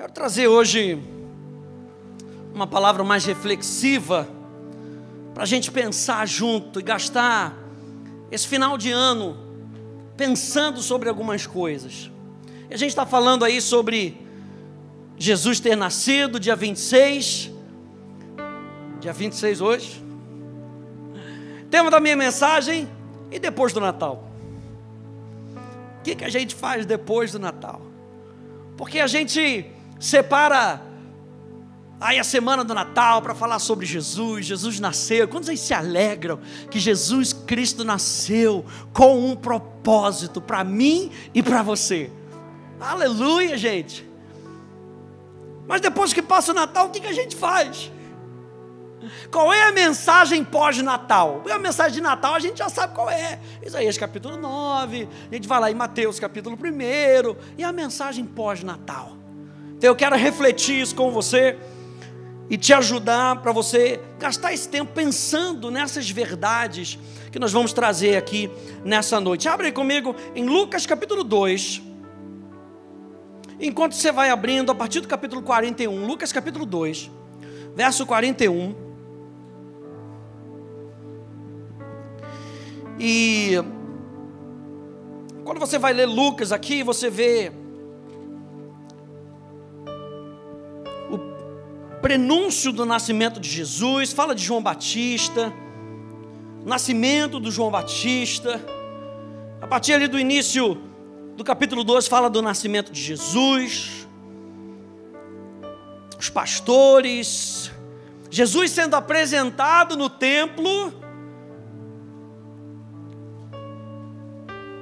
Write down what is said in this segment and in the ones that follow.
Quero trazer hoje uma palavra mais reflexiva para a gente pensar junto e gastar esse final de ano pensando sobre algumas coisas. E a gente está falando aí sobre Jesus ter nascido dia 26, dia 26 hoje. Tema da minha mensagem e depois do Natal. O que, que a gente faz depois do Natal? Porque a gente separa aí a semana do Natal para falar sobre Jesus, Jesus nasceu. Quantos aí se alegram que Jesus Cristo nasceu com um propósito para mim e para você? Aleluia, gente. Mas depois que passa o Natal, o que, que a gente faz? Qual é a mensagem pós-Natal? A mensagem de Natal a gente já sabe qual é. Isaías capítulo 9, a gente vai lá em Mateus capítulo 1, e a mensagem pós-Natal. Então eu quero refletir isso com você e te ajudar para você gastar esse tempo pensando nessas verdades que nós vamos trazer aqui nessa noite. Abre comigo em Lucas capítulo 2. Enquanto você vai abrindo, a partir do capítulo 41, Lucas capítulo 2, verso 41. E quando você vai ler Lucas aqui, você vê prenúncio do nascimento de Jesus, fala de João Batista, nascimento do João Batista. A partir ali do início do capítulo 12 fala do nascimento de Jesus, os pastores, Jesus sendo apresentado no templo,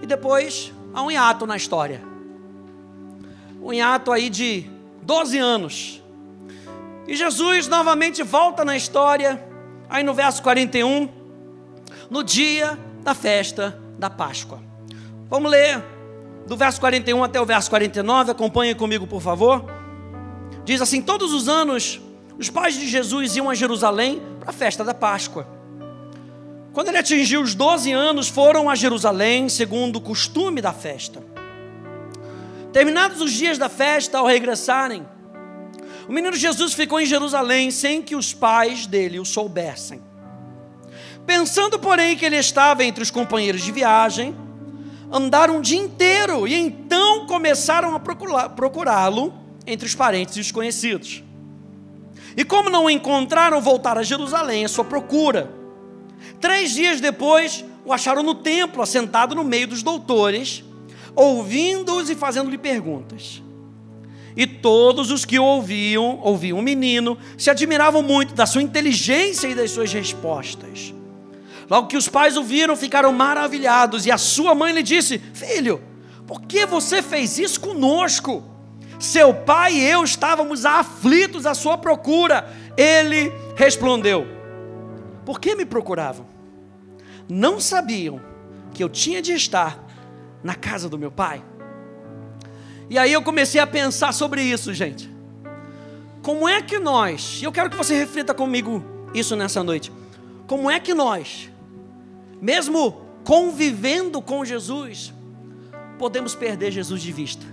e depois há um hiato na história, um hiato aí de 12 anos, e Jesus novamente volta na história, aí no verso 41, no dia da festa da Páscoa. Vamos ler do verso 41 até o verso 49, acompanhe comigo, por favor. Diz assim: Todos os anos, os pais de Jesus iam a Jerusalém para a festa da Páscoa. Quando ele atingiu os 12 anos, foram a Jerusalém, segundo o costume da festa. Terminados os dias da festa, ao regressarem, o menino Jesus ficou em Jerusalém sem que os pais dele o soubessem. Pensando, porém, que ele estava entre os companheiros de viagem, andaram um dia inteiro e então começaram a procurá-lo entre os parentes e os conhecidos. E como não o encontraram, voltaram a Jerusalém à sua procura. Três dias depois, o acharam no templo, assentado no meio dos doutores, ouvindo-os e fazendo-lhe perguntas. E todos os que ouviam, ouviam o menino, se admiravam muito da sua inteligência e das suas respostas. Logo que os pais o viram, ficaram maravilhados, e a sua mãe lhe disse: Filho, por que você fez isso conosco? Seu pai e eu estávamos aflitos à sua procura. Ele respondeu: Por que me procuravam? Não sabiam que eu tinha de estar na casa do meu pai? E aí eu comecei a pensar sobre isso, gente. Como é que nós, eu quero que você reflita comigo isso nessa noite. Como é que nós, mesmo convivendo com Jesus, podemos perder Jesus de vista?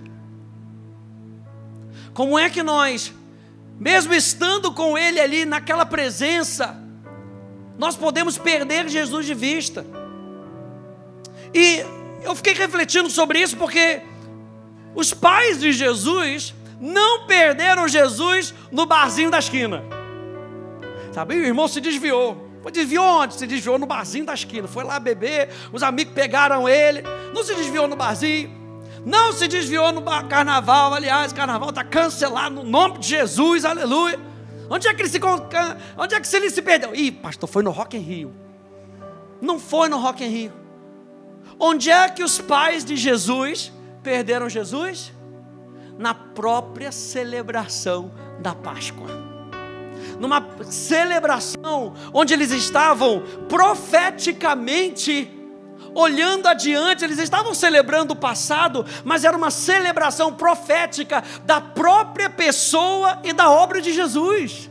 Como é que nós, mesmo estando com Ele ali naquela presença, nós podemos perder Jesus de vista? E eu fiquei refletindo sobre isso porque os pais de Jesus não perderam Jesus no barzinho da esquina. Sabe, o irmão se desviou. Desviou onde? Se desviou no barzinho da esquina. Foi lá beber, os amigos pegaram ele. Não se desviou no barzinho. Não se desviou no carnaval. Aliás, o carnaval está cancelado no nome de Jesus, aleluia. Onde é que ele se, onde é que ele se perdeu? Ih, pastor, foi no Rock in Rio. Não foi no Rock in Rio. Onde é que os pais de Jesus perderam Jesus? Na própria celebração da Páscoa. Numa celebração onde eles estavam profeticamente olhando adiante, eles estavam celebrando o passado, mas era uma celebração profética da própria pessoa e da obra de Jesus.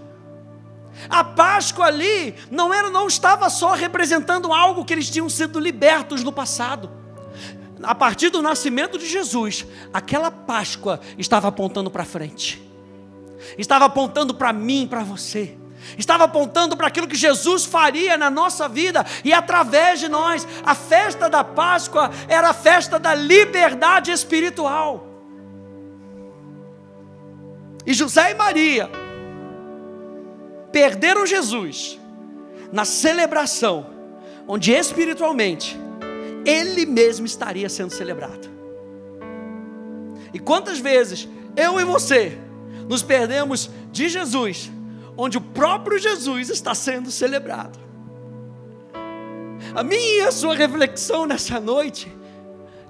A Páscoa ali não era não estava só representando algo que eles tinham sido libertos no passado a partir do nascimento de Jesus, aquela Páscoa estava apontando para frente. estava apontando para mim, para você. Estava apontando para aquilo que Jesus faria na nossa vida e através de nós. A festa da Páscoa era a festa da liberdade espiritual. E José e Maria perderam Jesus na celebração, onde espiritualmente ele mesmo estaria sendo celebrado. E quantas vezes eu e você nos perdemos de Jesus, onde o próprio Jesus está sendo celebrado. A minha e a sua reflexão nessa noite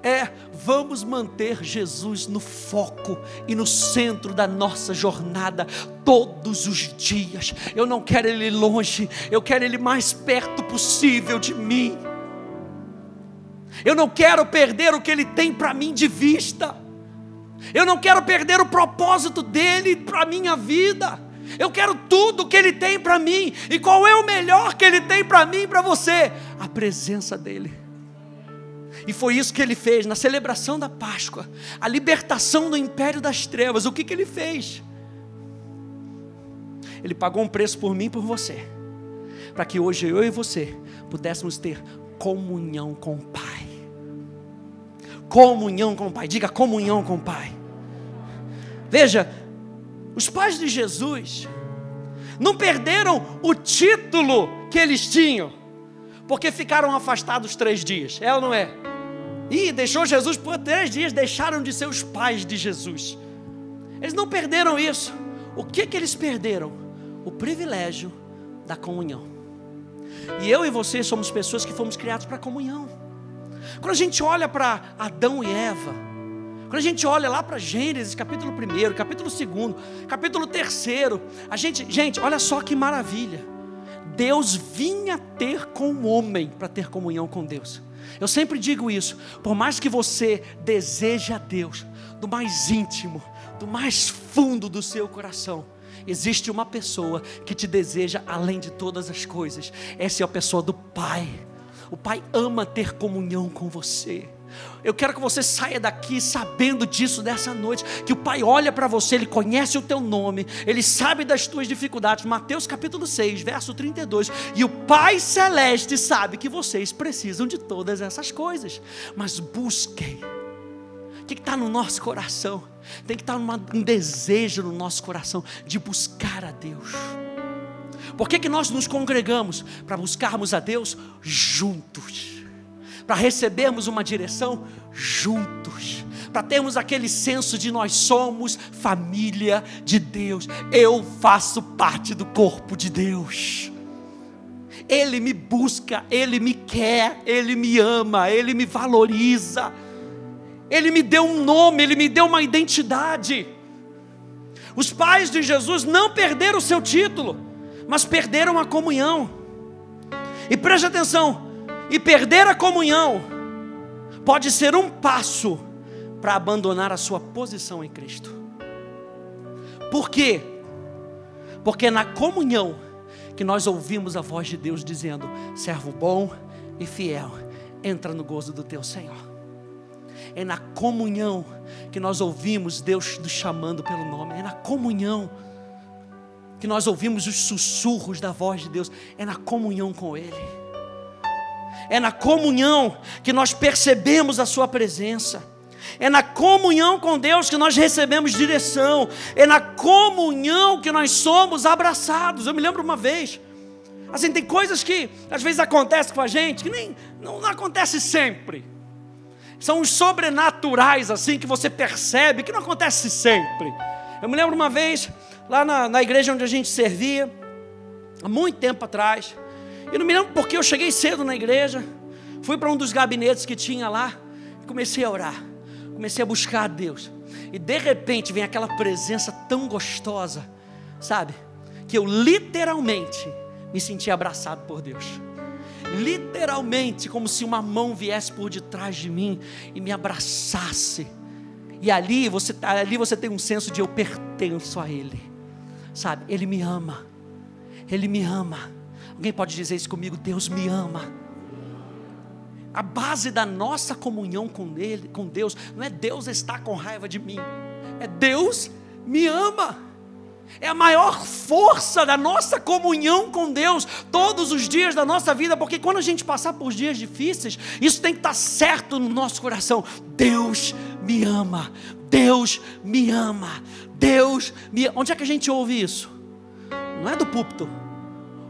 é: vamos manter Jesus no foco e no centro da nossa jornada todos os dias. Eu não quero Ele longe, eu quero Ele mais perto possível de mim. Eu não quero perder o que Ele tem para mim de vista. Eu não quero perder o propósito dele para a minha vida. Eu quero tudo que ele tem para mim. E qual é o melhor que ele tem para mim e para você? A presença dele. E foi isso que ele fez na celebração da Páscoa, a libertação do império das trevas. O que, que ele fez? Ele pagou um preço por mim e por você, para que hoje eu e você pudéssemos ter comunhão com o Pai. Comunhão com o Pai, diga comunhão com o Pai. Veja, os pais de Jesus não perderam o título que eles tinham, porque ficaram afastados três dias, é ou não é? E deixou Jesus por três dias, deixaram de ser os pais de Jesus. Eles não perderam isso. O que que eles perderam? O privilégio da comunhão. E eu e você somos pessoas que fomos criados para comunhão. Quando a gente olha para Adão e Eva, quando a gente olha lá para Gênesis, capítulo 1, capítulo 2, capítulo 3, a gente, gente, olha só que maravilha. Deus vinha ter com o homem para ter comunhão com Deus. Eu sempre digo isso, por mais que você deseje a Deus do mais íntimo, do mais fundo do seu coração, existe uma pessoa que te deseja além de todas as coisas. Essa é a pessoa do Pai. O Pai ama ter comunhão com você. Eu quero que você saia daqui sabendo disso dessa noite, que o Pai olha para você, Ele conhece o teu nome, Ele sabe das tuas dificuldades. Mateus capítulo 6, verso 32. E o Pai Celeste sabe que vocês precisam de todas essas coisas, mas busquem. O que está no nosso coração? Tem que estar tá um desejo no nosso coração de buscar a Deus. Por que, que nós nos congregamos? Para buscarmos a Deus juntos para recebermos uma direção juntos, para termos aquele senso de nós somos família de Deus, eu faço parte do corpo de Deus. Ele me busca, Ele me quer, Ele me ama, Ele me valoriza, Ele me deu um nome, Ele me deu uma identidade. Os pais de Jesus não perderam o seu título, mas perderam a comunhão. E preste atenção, e perder a comunhão pode ser um passo para abandonar a sua posição em Cristo. Por quê? Porque é na comunhão que nós ouvimos a voz de Deus dizendo: servo bom e fiel, entra no gozo do teu Senhor. É na comunhão que nós ouvimos Deus nos chamando pelo nome, é na comunhão que nós ouvimos os sussurros da voz de Deus, é na comunhão com Ele é na comunhão que nós percebemos a Sua presença. É na comunhão com Deus que nós recebemos direção. É na comunhão que nós somos abraçados. Eu me lembro uma vez. Assim, tem coisas que às vezes acontecem com a gente que nem não, não acontece sempre. São os sobrenaturais assim que você percebe que não acontece sempre. Eu me lembro uma vez lá na, na igreja onde a gente servia, há muito tempo atrás. Eu não me lembro porque eu cheguei cedo na igreja, fui para um dos gabinetes que tinha lá, e comecei a orar, comecei a buscar a Deus. E de repente vem aquela presença tão gostosa, sabe? Que eu literalmente me senti abraçado por Deus. Literalmente, como se uma mão viesse por detrás de mim e me abraçasse. E ali você, tá, ali você tem um senso de eu pertenço a Ele, sabe? Ele me ama, Ele me ama. Alguém pode dizer isso comigo? Deus me ama. A base da nossa comunhão com Ele, com Deus, não é Deus estar com raiva de mim, é Deus me ama. é a maior força da nossa comunhão com Deus todos os dias da nossa vida, porque quando a gente passar por dias difíceis, isso tem que estar certo no nosso coração. Deus me ama, Deus me ama, Deus me. Onde é que a gente ouve isso? Não é do púlpito.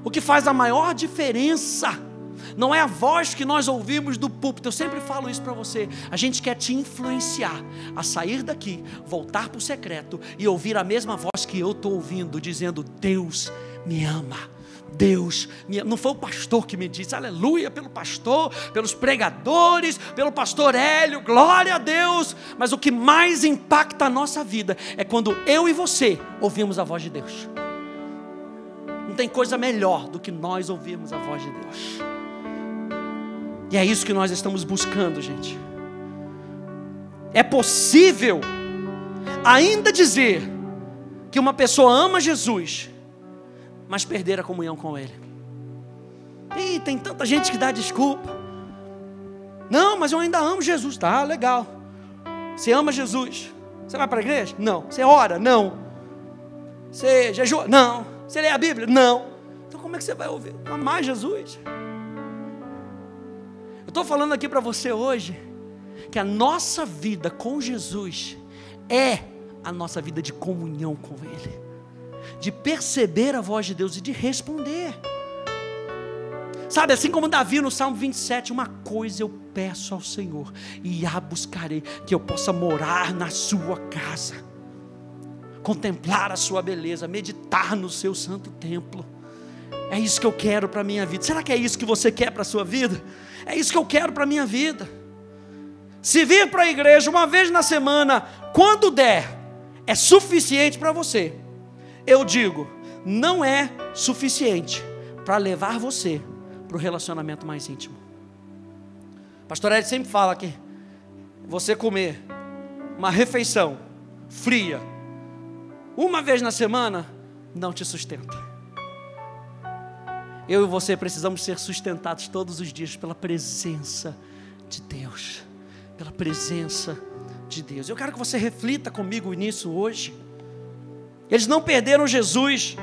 O que faz a maior diferença não é a voz que nós ouvimos do púlpito. Eu sempre falo isso para você. A gente quer te influenciar a sair daqui, voltar para o secreto e ouvir a mesma voz que eu estou ouvindo, dizendo: Deus me ama. Deus, não foi o pastor que me disse, aleluia, pelo pastor, pelos pregadores, pelo pastor Hélio, glória a Deus. Mas o que mais impacta a nossa vida é quando eu e você ouvimos a voz de Deus. Não tem coisa melhor do que nós ouvirmos a voz de Deus. E é isso que nós estamos buscando, gente. É possível ainda dizer que uma pessoa ama Jesus, mas perder a comunhão com Ele. E tem tanta gente que dá desculpa. Não, mas eu ainda amo Jesus. Tá, legal. Você ama Jesus. Você vai para a igreja? Não. Você ora? Não. Você jejua? Não. Você lê a Bíblia? Não. Então como é que você vai ouvir? Amar Jesus? estou falando aqui para você hoje que a nossa vida com Jesus é a nossa vida de comunhão com Ele, de perceber a voz de Deus e de responder. Sabe, assim como Davi no Salmo 27, uma coisa eu peço ao Senhor, e a buscarei, que eu possa morar na sua casa, contemplar a sua beleza, meditar no seu santo templo. É isso que eu quero para a minha vida. Será que é isso que você quer para a sua vida? É isso que eu quero para a minha vida. Se vir para a igreja uma vez na semana, quando der, é suficiente para você. Eu digo, não é suficiente para levar você para o relacionamento mais íntimo. Pastor Ed sempre fala que você comer uma refeição fria uma vez na semana não te sustenta. Eu e você precisamos ser sustentados todos os dias pela presença de Deus. Pela presença de Deus. Eu quero que você reflita comigo nisso hoje. Eles não perderam Jesus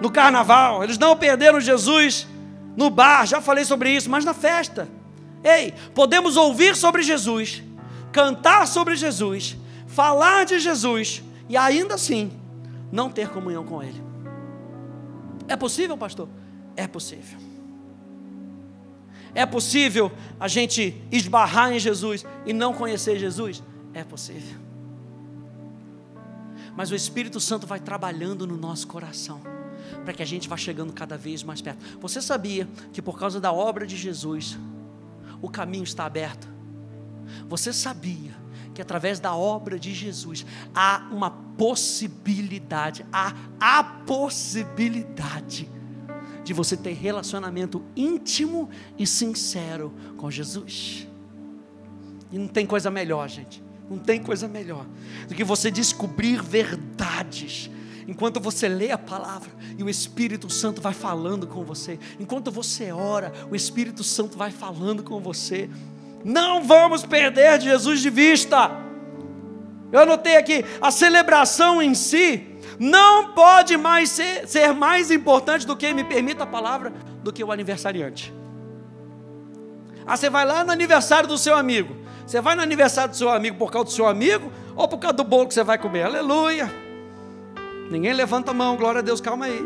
no carnaval, eles não perderam Jesus no bar, já falei sobre isso, mas na festa. Ei, podemos ouvir sobre Jesus, cantar sobre Jesus, falar de Jesus e ainda assim não ter comunhão com Ele. É possível, pastor? É possível. É possível a gente esbarrar em Jesus e não conhecer Jesus? É possível. Mas o Espírito Santo vai trabalhando no nosso coração, para que a gente vá chegando cada vez mais perto. Você sabia que por causa da obra de Jesus, o caminho está aberto? Você sabia que através da obra de Jesus há uma possibilidade, há a possibilidade de você ter relacionamento íntimo e sincero com Jesus. E não tem coisa melhor, gente. Não tem coisa melhor do que você descobrir verdades. Enquanto você lê a palavra e o Espírito Santo vai falando com você, enquanto você ora, o Espírito Santo vai falando com você. Não vamos perder Jesus de vista. Eu anotei aqui, a celebração em si não pode mais ser, ser mais importante do que, me permita a palavra, do que o aniversariante. Ah, você vai lá no aniversário do seu amigo. Você vai no aniversário do seu amigo por causa do seu amigo ou por causa do bolo que você vai comer? Aleluia. Ninguém levanta a mão, glória a Deus, calma aí.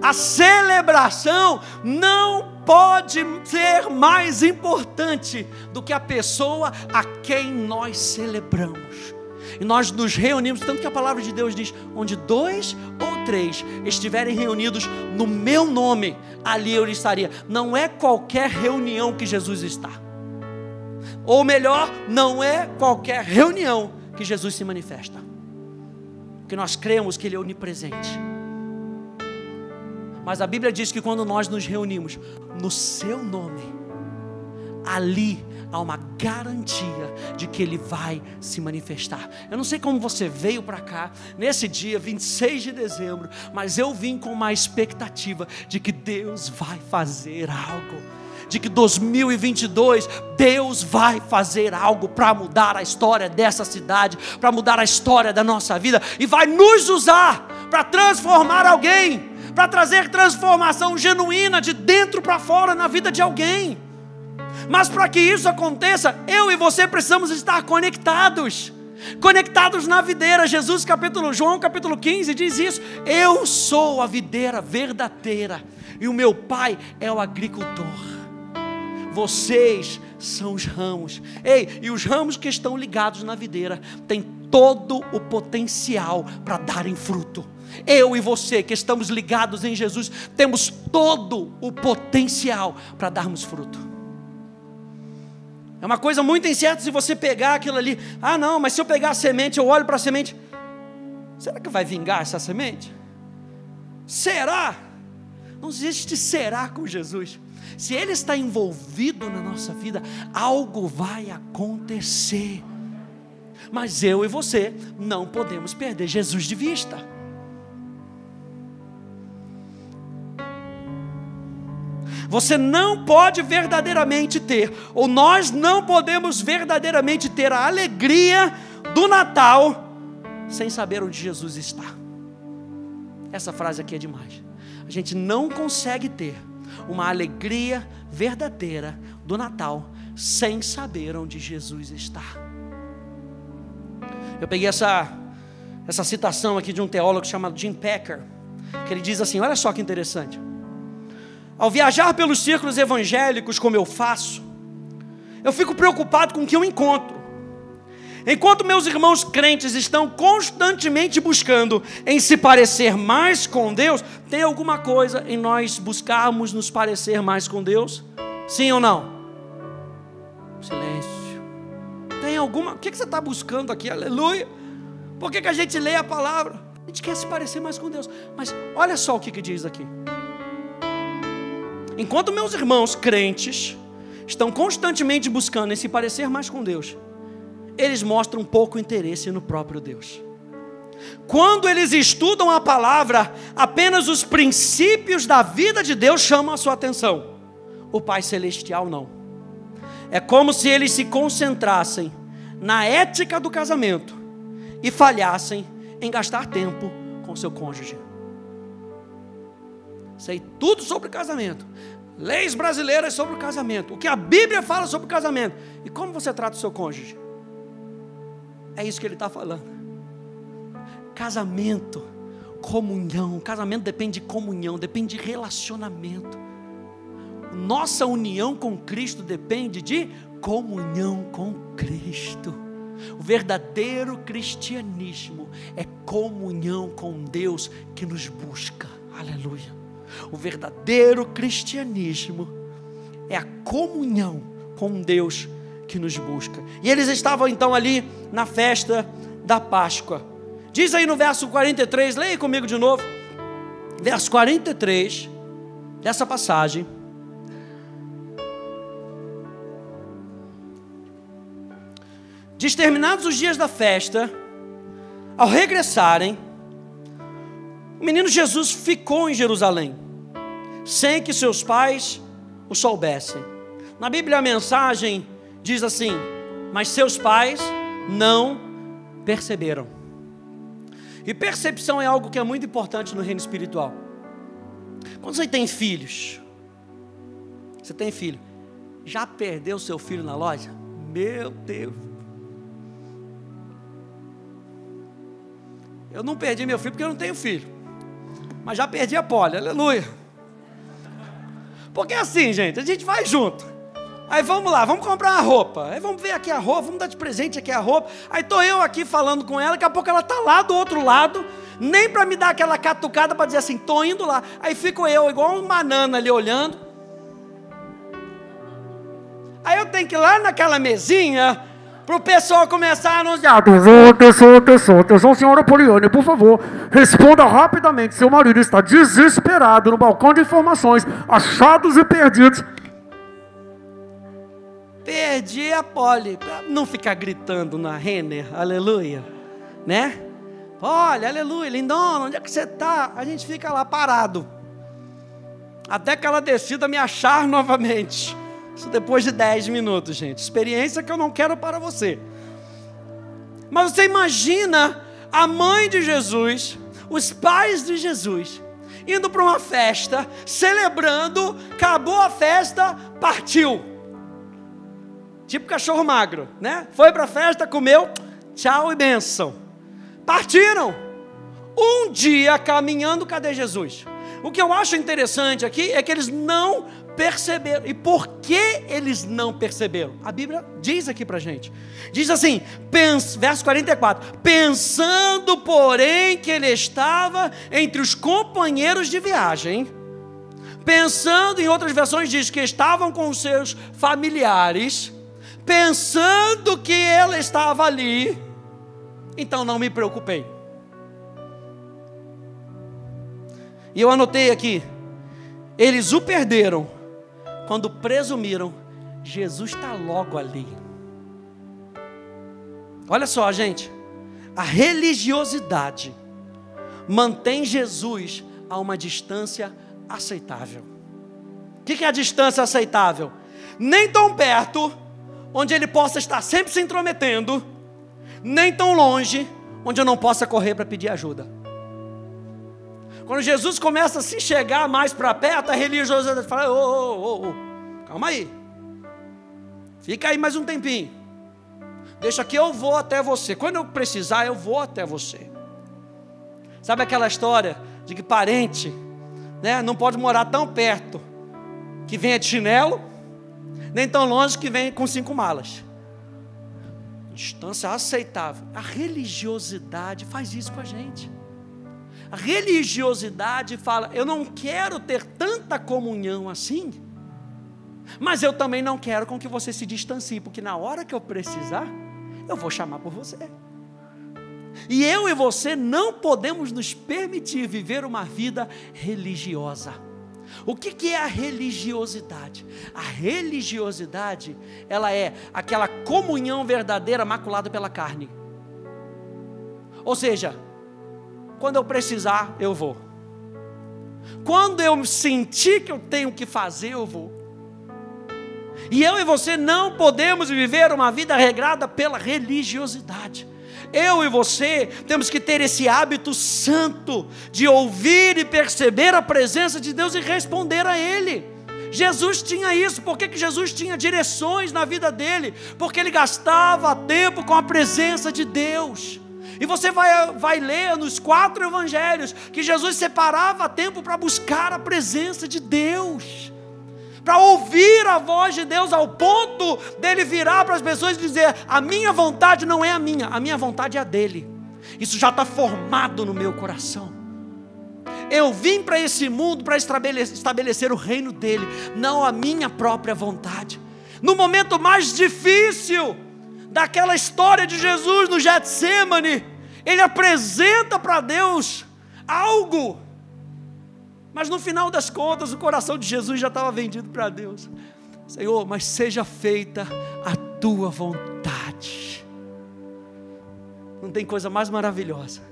A celebração não pode ser mais importante do que a pessoa a quem nós celebramos e nós nos reunimos, tanto que a palavra de Deus diz: onde dois ou três estiverem reunidos no meu nome, ali eu estaria. Não é qualquer reunião que Jesus está, ou melhor, não é qualquer reunião que Jesus se manifesta, porque nós cremos que Ele é onipresente. Mas a Bíblia diz que quando nós nos reunimos no Seu nome, ali há uma garantia de que Ele vai se manifestar. Eu não sei como você veio para cá nesse dia 26 de dezembro, mas eu vim com uma expectativa de que Deus vai fazer algo de que 2022 Deus vai fazer algo para mudar a história dessa cidade, para mudar a história da nossa vida e vai nos usar para transformar alguém, para trazer transformação genuína de dentro para fora na vida de alguém. Mas para que isso aconteça, eu e você precisamos estar conectados conectados na videira. Jesus, capítulo João, capítulo 15, diz isso: Eu sou a videira verdadeira e o meu pai é o agricultor. Vocês são os ramos. Ei, e os ramos que estão ligados na videira têm todo o potencial para darem fruto. Eu e você que estamos ligados em Jesus, temos todo o potencial para darmos fruto. É uma coisa muito incerta se você pegar aquilo ali. Ah, não, mas se eu pegar a semente, eu olho para a semente. Será que vai vingar essa semente? Será? Não existe será com Jesus. Se Ele está envolvido na nossa vida, algo vai acontecer. Mas eu e você não podemos perder Jesus de vista. Você não pode verdadeiramente ter, ou nós não podemos verdadeiramente ter a alegria do Natal sem saber onde Jesus está. Essa frase aqui é demais. A gente não consegue ter uma alegria verdadeira do Natal sem saber onde Jesus está. Eu peguei essa, essa citação aqui de um teólogo chamado Jim Packer, que ele diz assim: olha só que interessante. Ao viajar pelos círculos evangélicos, como eu faço, eu fico preocupado com o que eu encontro. Enquanto meus irmãos crentes estão constantemente buscando em se parecer mais com Deus, tem alguma coisa em nós buscarmos nos parecer mais com Deus? Sim ou não? Silêncio. Tem alguma. O que você está buscando aqui? Aleluia. Por que, que a gente lê a palavra? A gente quer se parecer mais com Deus. Mas olha só o que, que diz aqui. Enquanto meus irmãos crentes estão constantemente buscando em se parecer mais com Deus, eles mostram pouco interesse no próprio Deus. Quando eles estudam a palavra, apenas os princípios da vida de Deus chamam a sua atenção. O Pai Celestial não. É como se eles se concentrassem na ética do casamento e falhassem em gastar tempo com seu cônjuge sei tudo sobre casamento, leis brasileiras sobre o casamento, o que a Bíblia fala sobre o casamento, e como você trata o seu cônjuge. É isso que ele está falando. Casamento, comunhão, casamento depende de comunhão, depende de relacionamento. Nossa união com Cristo depende de comunhão com Cristo. O verdadeiro cristianismo é comunhão com Deus que nos busca. Aleluia. O verdadeiro cristianismo é a comunhão com Deus que nos busca. E eles estavam então ali na festa da Páscoa. Diz aí no verso 43, leia comigo de novo. Verso 43 dessa passagem. Diz: terminados os dias da festa, ao regressarem, o menino Jesus ficou em Jerusalém, sem que seus pais o soubessem. Na Bíblia a mensagem diz assim: Mas seus pais não perceberam. E percepção é algo que é muito importante no reino espiritual. Quando você tem filhos, você tem filho, já perdeu seu filho na loja? Meu Deus. Eu não perdi meu filho porque eu não tenho filho mas já perdi a pole, aleluia. Porque é assim, gente, a gente vai junto. Aí vamos lá, vamos comprar uma roupa. Aí vamos ver aqui a roupa, vamos dar de presente aqui a roupa. Aí tô eu aqui falando com ela, daqui a pouco ela tá lá do outro lado, nem para me dar aquela catucada para dizer assim, tô indo lá. Aí fico eu igual um banana ali olhando. Aí eu tenho que ir lá naquela mesinha para o pessoal começar a anunciar. Atenção, atenção, atenção, atenção, senhora Poliane, por favor, responda rapidamente. Seu marido está desesperado no balcão de informações, achados e perdidos. Perdi a Poli, para não ficar gritando na Renner, aleluia, né? Olha, aleluia, lindona, onde é que você está? A gente fica lá parado, até que ela decida me achar novamente. Isso depois de 10 minutos, gente. Experiência que eu não quero para você. Mas você imagina a mãe de Jesus, os pais de Jesus, indo para uma festa, celebrando, acabou a festa, partiu. Tipo cachorro magro, né? Foi para a festa, comeu, tchau e benção. Partiram. Um dia caminhando, cadê Jesus? O que eu acho interessante aqui é que eles não perceberam. E por que eles não perceberam? A Bíblia diz aqui para gente. Diz assim, pens, verso 44: Pensando, porém, que ele estava entre os companheiros de viagem, pensando, em outras versões, diz que estavam com os seus familiares, pensando que ele estava ali, então não me preocupei. E eu anotei aqui, eles o perderam quando presumiram, Jesus está logo ali. Olha só, gente, a religiosidade mantém Jesus a uma distância aceitável. O que é a distância aceitável? Nem tão perto, onde ele possa estar sempre se intrometendo, nem tão longe, onde eu não possa correr para pedir ajuda. Quando Jesus começa a se chegar mais para perto, a religiosidade fala: ô, ô, ô, calma aí. Fica aí mais um tempinho. Deixa que eu vou até você. Quando eu precisar, eu vou até você. Sabe aquela história de que parente né, não pode morar tão perto que venha de chinelo, nem tão longe que venha com cinco malas. Distância aceitável. A religiosidade faz isso com a gente. A religiosidade fala: eu não quero ter tanta comunhão assim, mas eu também não quero com que você se distancie, porque na hora que eu precisar, eu vou chamar por você. E eu e você não podemos nos permitir viver uma vida religiosa. O que, que, é a religiosidade? A religiosidade, ela é aquela comunhão verdadeira maculada pela carne. Ou seja, quando eu precisar, eu vou. Quando eu sentir que eu tenho que fazer, eu vou. E eu e você não podemos viver uma vida regrada pela religiosidade. Eu e você temos que ter esse hábito santo de ouvir e perceber a presença de Deus e responder a Ele. Jesus tinha isso, por que, que Jesus tinha direções na vida dele? Porque ele gastava tempo com a presença de Deus. E você vai, vai ler nos quatro evangelhos que Jesus separava tempo para buscar a presença de Deus, para ouvir a voz de Deus, ao ponto dele virar para as pessoas e dizer: A minha vontade não é a minha, a minha vontade é a dele. Isso já está formado no meu coração. Eu vim para esse mundo para estabelecer, o reino dele, não a minha própria vontade. No momento mais difícil, daquela história de Jesus no Getsemane, ele apresenta para Deus algo, mas no final das contas o coração de Jesus já estava vendido para Deus. Senhor, mas seja feita a tua vontade. Não tem coisa mais maravilhosa.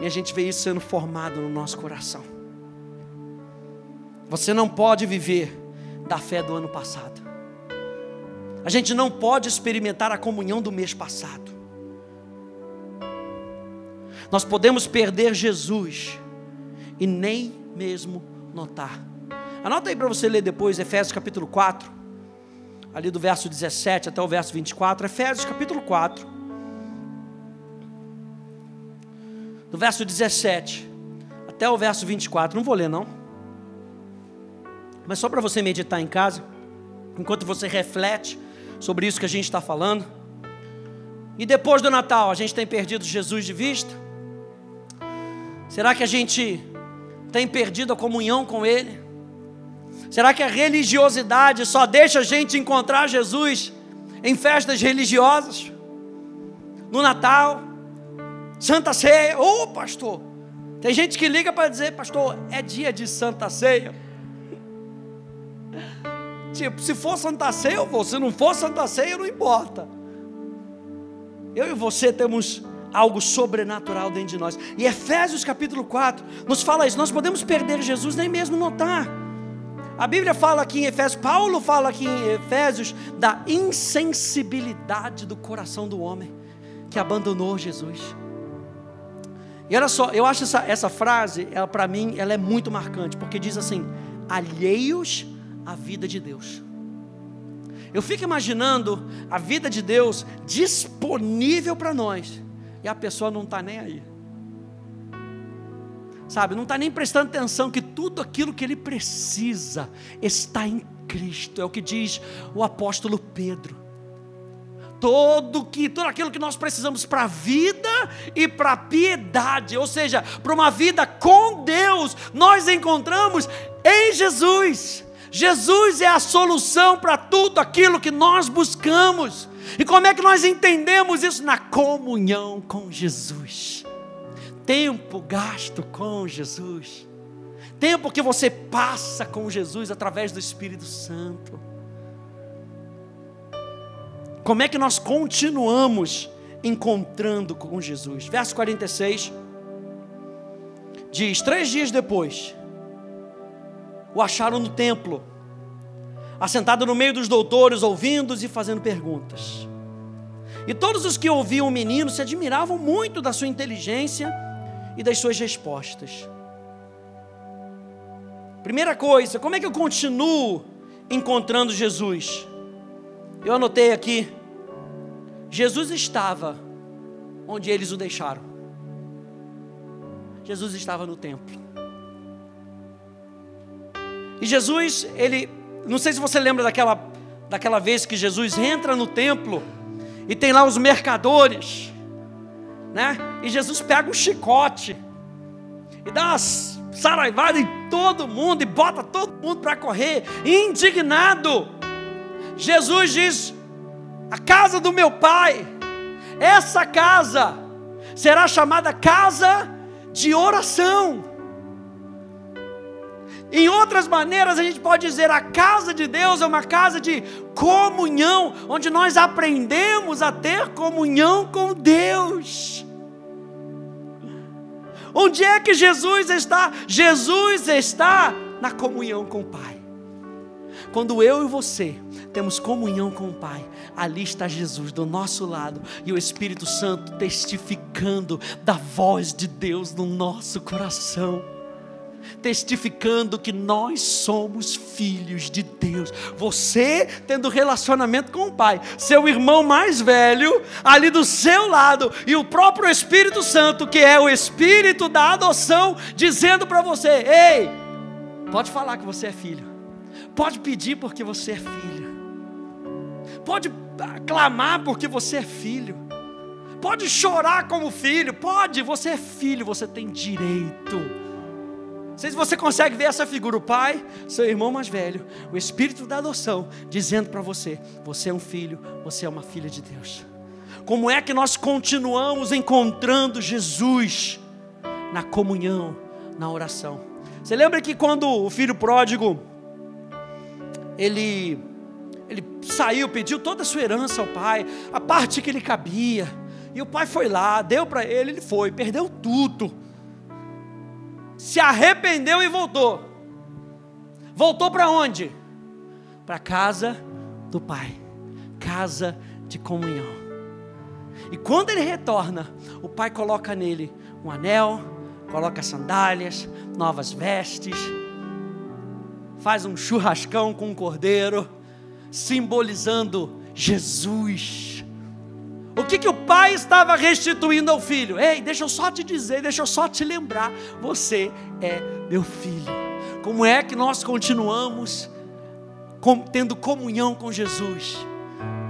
E a gente vê isso sendo formado no nosso coração. Você não pode viver da fé do ano passado. A gente não pode experimentar a comunhão do mês passado. Nós podemos perder Jesus e nem mesmo notar. Anota aí para você ler depois Efésios capítulo 4, ali do verso 17 até o verso 24. Efésios capítulo 4, do verso 17 até o verso 24. Não vou ler, não. Mas só para você meditar em casa, enquanto você reflete sobre isso que a gente está falando. E depois do Natal, a gente tem perdido Jesus de vista? Será que a gente tem perdido a comunhão com Ele? Será que a religiosidade só deixa a gente encontrar Jesus em festas religiosas? No Natal? Santa Ceia? Ô oh, pastor! Tem gente que liga para dizer, pastor, é dia de Santa Ceia. Tipo, se for Santa Ceia, eu vou. Se não for Santa Ceia, não importa. Eu e você temos algo sobrenatural dentro de nós. E Efésios capítulo 4 nos fala isso. Nós podemos perder Jesus nem mesmo notar. A Bíblia fala aqui em Efésios, Paulo fala aqui em Efésios da insensibilidade do coração do homem que abandonou Jesus. E olha só, eu acho essa, essa frase, para mim, ela é muito marcante, porque diz assim: alheios à vida de Deus. Eu fico imaginando a vida de Deus disponível para nós, e a pessoa não está nem aí sabe, não está nem prestando atenção que tudo aquilo que ele precisa está em Cristo, é o que diz o apóstolo Pedro. Todo que tudo aquilo que nós precisamos para a vida e para a piedade, ou seja, para uma vida com Deus, nós encontramos em Jesus. Jesus é a solução para tudo aquilo que nós buscamos. E como é que nós entendemos isso? Na comunhão com Jesus tempo gasto com Jesus, tempo que você passa com Jesus através do Espírito Santo. Como é que nós continuamos encontrando com Jesus? Verso 46 diz: Três dias depois, o acharam no templo, assentado no meio dos doutores, ouvindo e fazendo perguntas. E todos os que ouviam o menino se admiravam muito da sua inteligência e das suas respostas. Primeira coisa, como é que eu continuo encontrando Jesus? Eu anotei aqui. Jesus estava onde eles o deixaram. Jesus estava no templo. E Jesus, ele, não sei se você lembra daquela, daquela vez que Jesus entra no templo e tem lá os mercadores né? E Jesus pega um chicote e dá umas saraivadas em todo mundo e bota todo mundo para correr, indignado. Jesus diz: A casa do meu pai, essa casa será chamada casa de oração. Em outras maneiras, a gente pode dizer: a casa de Deus é uma casa de comunhão, onde nós aprendemos a ter comunhão com Deus. Onde é que Jesus está? Jesus está na comunhão com o Pai. Quando eu e você temos comunhão com o Pai, ali está Jesus do nosso lado e o Espírito Santo testificando da voz de Deus no nosso coração testificando que nós somos filhos de Deus. Você tendo relacionamento com o Pai, seu irmão mais velho ali do seu lado e o próprio Espírito Santo, que é o Espírito da adoção, dizendo para você: ei, pode falar que você é filho, pode pedir porque você é filho, pode clamar porque você é filho. Pode chorar como filho, pode, você é filho, você tem direito não sei se você consegue ver essa figura, o pai, seu irmão mais velho, o espírito da adoção, dizendo para você: você é um filho, você é uma filha de Deus. Como é que nós continuamos encontrando Jesus na comunhão, na oração? Você lembra que quando o filho pródigo ele ele saiu, pediu toda a sua herança ao pai, a parte que ele cabia, e o pai foi lá, deu para ele, ele foi, perdeu tudo se arrependeu e voltou. Voltou para onde? Para casa do Pai, casa de comunhão. E quando ele retorna, o Pai coloca nele um anel, coloca sandálias, novas vestes, faz um churrascão com um cordeiro, simbolizando Jesus o que, que o pai estava restituindo ao filho? Ei, deixa eu só te dizer, deixa eu só te lembrar: você é meu filho. Como é que nós continuamos tendo comunhão com Jesus?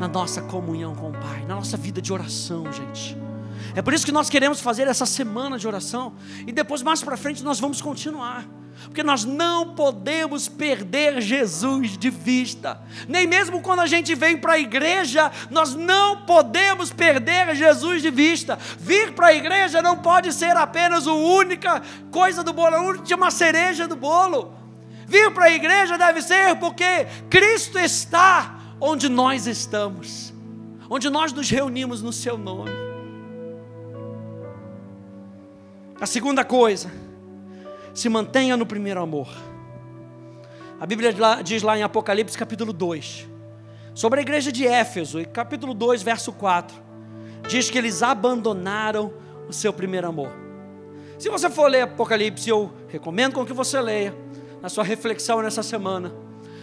Na nossa comunhão com o Pai, na nossa vida de oração, gente. É por isso que nós queremos fazer essa semana de oração e depois mais para frente nós vamos continuar. Porque nós não podemos perder Jesus de vista. Nem mesmo quando a gente vem para a igreja, nós não podemos perder Jesus de vista. Vir para a igreja não pode ser apenas a única coisa do bolo, a última cereja do bolo. Vir para a igreja deve ser porque Cristo está onde nós estamos, onde nós nos reunimos no Seu nome. A segunda coisa, se mantenha no primeiro amor. A Bíblia diz lá em Apocalipse capítulo 2, sobre a igreja de Éfeso, capítulo 2, verso 4, diz que eles abandonaram o seu primeiro amor. Se você for ler Apocalipse, eu recomendo com que você leia, na sua reflexão nessa semana,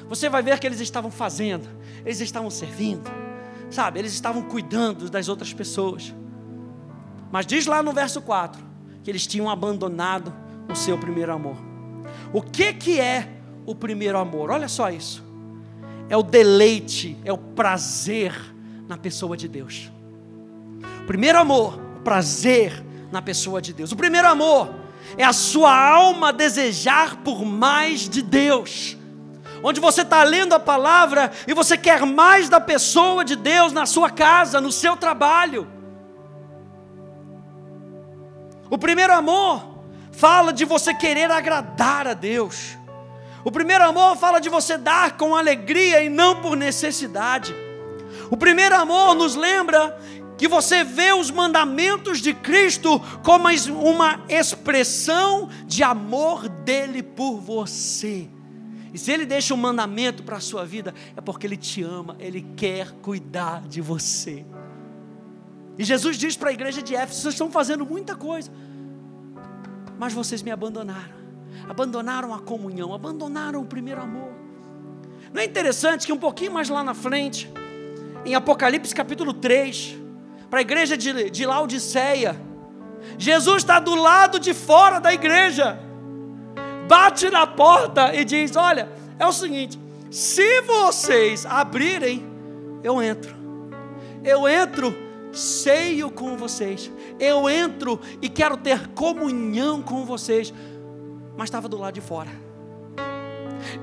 você vai ver que eles estavam fazendo, eles estavam servindo, sabe, eles estavam cuidando das outras pessoas. Mas diz lá no verso 4 que eles tinham abandonado o seu primeiro amor. O que que é o primeiro amor? Olha só isso. É o deleite, é o prazer na pessoa de Deus. O primeiro amor, o prazer na pessoa de Deus. O primeiro amor é a sua alma desejar por mais de Deus. Onde você está lendo a palavra e você quer mais da pessoa de Deus na sua casa, no seu trabalho. O primeiro amor fala de você querer agradar a Deus. O primeiro amor fala de você dar com alegria e não por necessidade. O primeiro amor nos lembra que você vê os mandamentos de Cristo como uma expressão de amor dele por você. E se ele deixa um mandamento para a sua vida, é porque ele te ama, ele quer cuidar de você. E Jesus diz para a igreja de Éfeso: vocês estão fazendo muita coisa, mas vocês me abandonaram. Abandonaram a comunhão, abandonaram o primeiro amor. Não é interessante que um pouquinho mais lá na frente, em Apocalipse capítulo 3, para a igreja de, de Laodiceia, Jesus está do lado de fora da igreja, bate na porta e diz: Olha, é o seguinte, se vocês abrirem, eu entro, eu entro ceio com vocês, eu entro e quero ter comunhão com vocês, mas estava do lado de fora.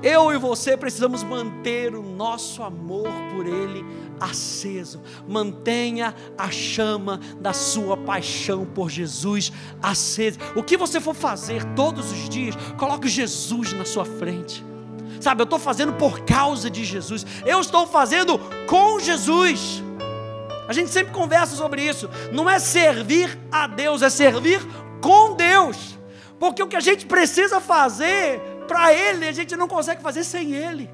Eu e você precisamos manter o nosso amor por Ele aceso. Mantenha a chama da sua paixão por Jesus acesa. O que você for fazer todos os dias, coloque Jesus na sua frente. Sabe, eu estou fazendo por causa de Jesus. Eu estou fazendo com Jesus. A gente sempre conversa sobre isso. Não é servir a Deus, é servir com Deus. Porque o que a gente precisa fazer para Ele, a gente não consegue fazer sem Ele.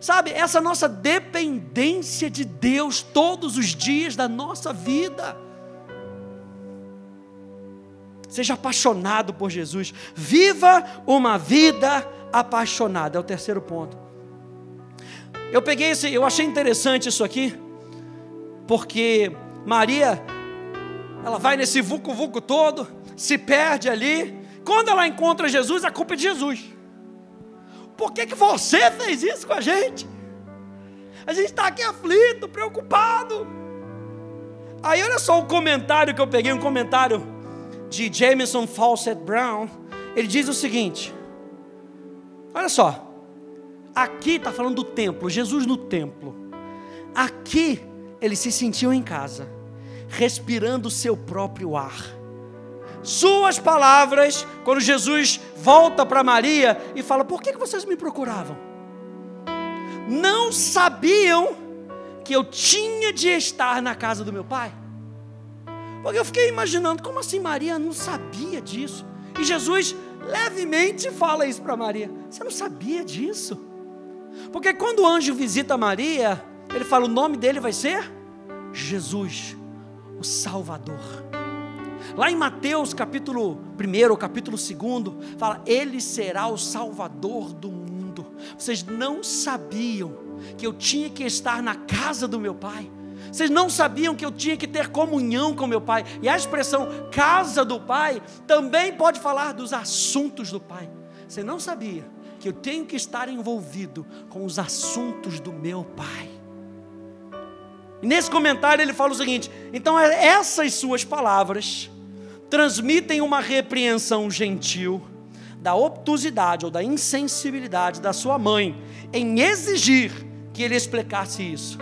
Sabe, essa nossa dependência de Deus todos os dias da nossa vida. Seja apaixonado por Jesus. Viva uma vida apaixonada. É o terceiro ponto. Eu peguei esse, eu achei interessante isso aqui porque Maria, ela vai nesse vucu-vucu todo, se perde ali. Quando ela encontra Jesus, a culpa é de Jesus. Por que, que você fez isso com a gente? A gente está aqui aflito, preocupado. Aí olha só o comentário que eu peguei, um comentário de Jameson Fawcett Brown. Ele diz o seguinte: olha só, aqui está falando do templo, Jesus no templo. Aqui ele se sentiu em casa, respirando o seu próprio ar. Suas palavras, quando Jesus volta para Maria e fala: Por que vocês me procuravam? Não sabiam que eu tinha de estar na casa do meu pai? Porque eu fiquei imaginando, como assim Maria não sabia disso? E Jesus levemente fala isso para Maria: Você não sabia disso? Porque quando o anjo visita Maria, ele fala: o nome dele vai ser Jesus, o Salvador. Lá em Mateus capítulo 1, capítulo 2, fala: Ele será o Salvador do mundo. Vocês não sabiam que eu tinha que estar na casa do meu Pai. Vocês não sabiam que eu tinha que ter comunhão com meu Pai. E a expressão casa do Pai também pode falar dos assuntos do Pai. Você não sabia que eu tenho que estar envolvido com os assuntos do meu Pai. E nesse comentário ele fala o seguinte: então é, essas suas palavras transmitem uma repreensão gentil da obtusidade ou da insensibilidade da sua mãe em exigir que ele explicasse isso.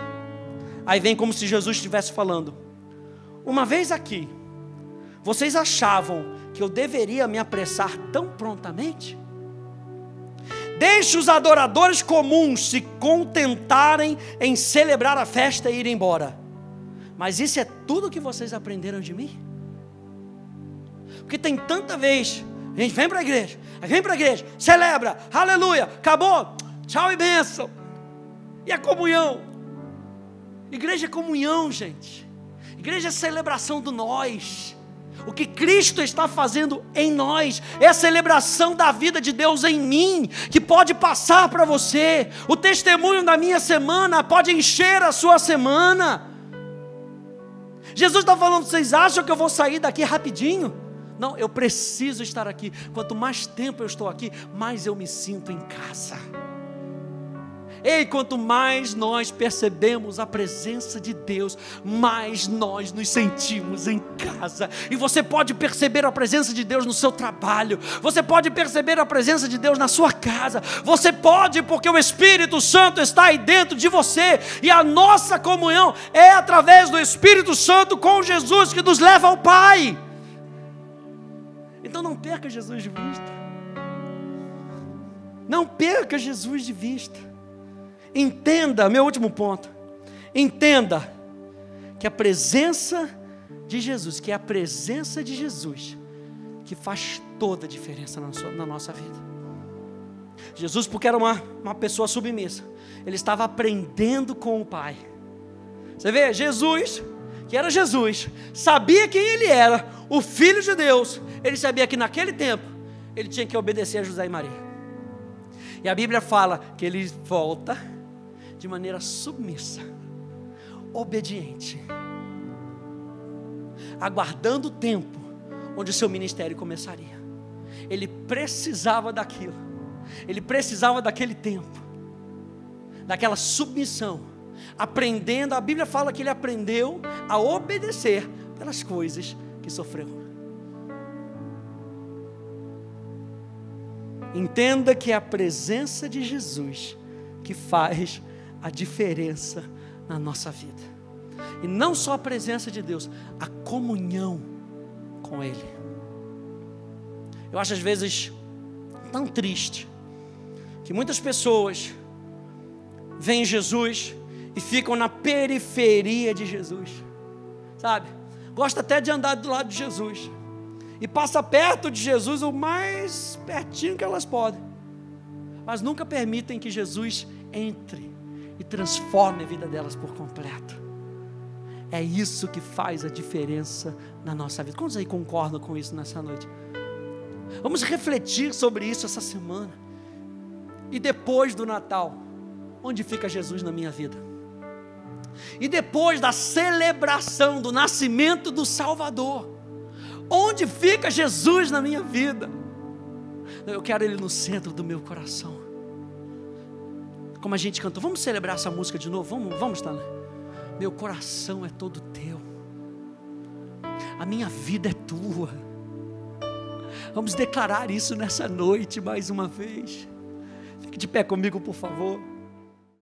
Aí vem como se Jesus estivesse falando: uma vez aqui, vocês achavam que eu deveria me apressar tão prontamente? Deixe os adoradores comuns se contentarem em celebrar a festa e ir embora. Mas isso é tudo que vocês aprenderam de mim? Porque tem tanta vez, a gente vem para a igreja, vem para a igreja, celebra, aleluia, acabou, Tchau e bênção. E a comunhão? Igreja é comunhão, gente. Igreja é celebração do nós. O que Cristo está fazendo em nós é a celebração da vida de Deus em mim, que pode passar para você. O testemunho da minha semana pode encher a sua semana. Jesus está falando, vocês acham que eu vou sair daqui rapidinho? Não, eu preciso estar aqui. Quanto mais tempo eu estou aqui, mais eu me sinto em casa. Ei, quanto mais nós percebemos a presença de Deus, mais nós nos sentimos em casa. E você pode perceber a presença de Deus no seu trabalho, você pode perceber a presença de Deus na sua casa, você pode, porque o Espírito Santo está aí dentro de você, e a nossa comunhão é através do Espírito Santo com Jesus que nos leva ao Pai. Então não perca Jesus de vista. Não perca Jesus de vista. Entenda, meu último ponto. Entenda que a presença de Jesus, que é a presença de Jesus, que faz toda a diferença na, sua, na nossa vida. Jesus, porque era uma, uma pessoa submissa, ele estava aprendendo com o Pai. Você vê, Jesus, que era Jesus, sabia quem ele era, o Filho de Deus, ele sabia que naquele tempo ele tinha que obedecer a José e Maria. E a Bíblia fala que ele volta de maneira submissa, obediente, aguardando o tempo onde o seu ministério começaria. Ele precisava daquilo, ele precisava daquele tempo, daquela submissão, aprendendo. A Bíblia fala que ele aprendeu a obedecer pelas coisas que sofreu. Entenda que é a presença de Jesus que faz a diferença na nossa vida. E não só a presença de Deus, a comunhão com Ele. Eu acho às vezes tão triste que muitas pessoas veem Jesus e ficam na periferia de Jesus, sabe? Gosta até de andar do lado de Jesus e passa perto de Jesus o mais pertinho que elas podem, mas nunca permitem que Jesus entre e transforme a vida delas por completo. É isso que faz a diferença na nossa vida. Quantos aí concordam com isso nessa noite? Vamos refletir sobre isso essa semana. E depois do Natal, onde fica Jesus na minha vida? E depois da celebração do nascimento do Salvador, onde fica Jesus na minha vida? Eu quero Ele no centro do meu coração como a gente cantou. Vamos celebrar essa música de novo? Vamos, vamos, Tana. Meu coração é todo teu. A minha vida é tua. Vamos declarar isso nessa noite mais uma vez. Fique de pé comigo, por favor.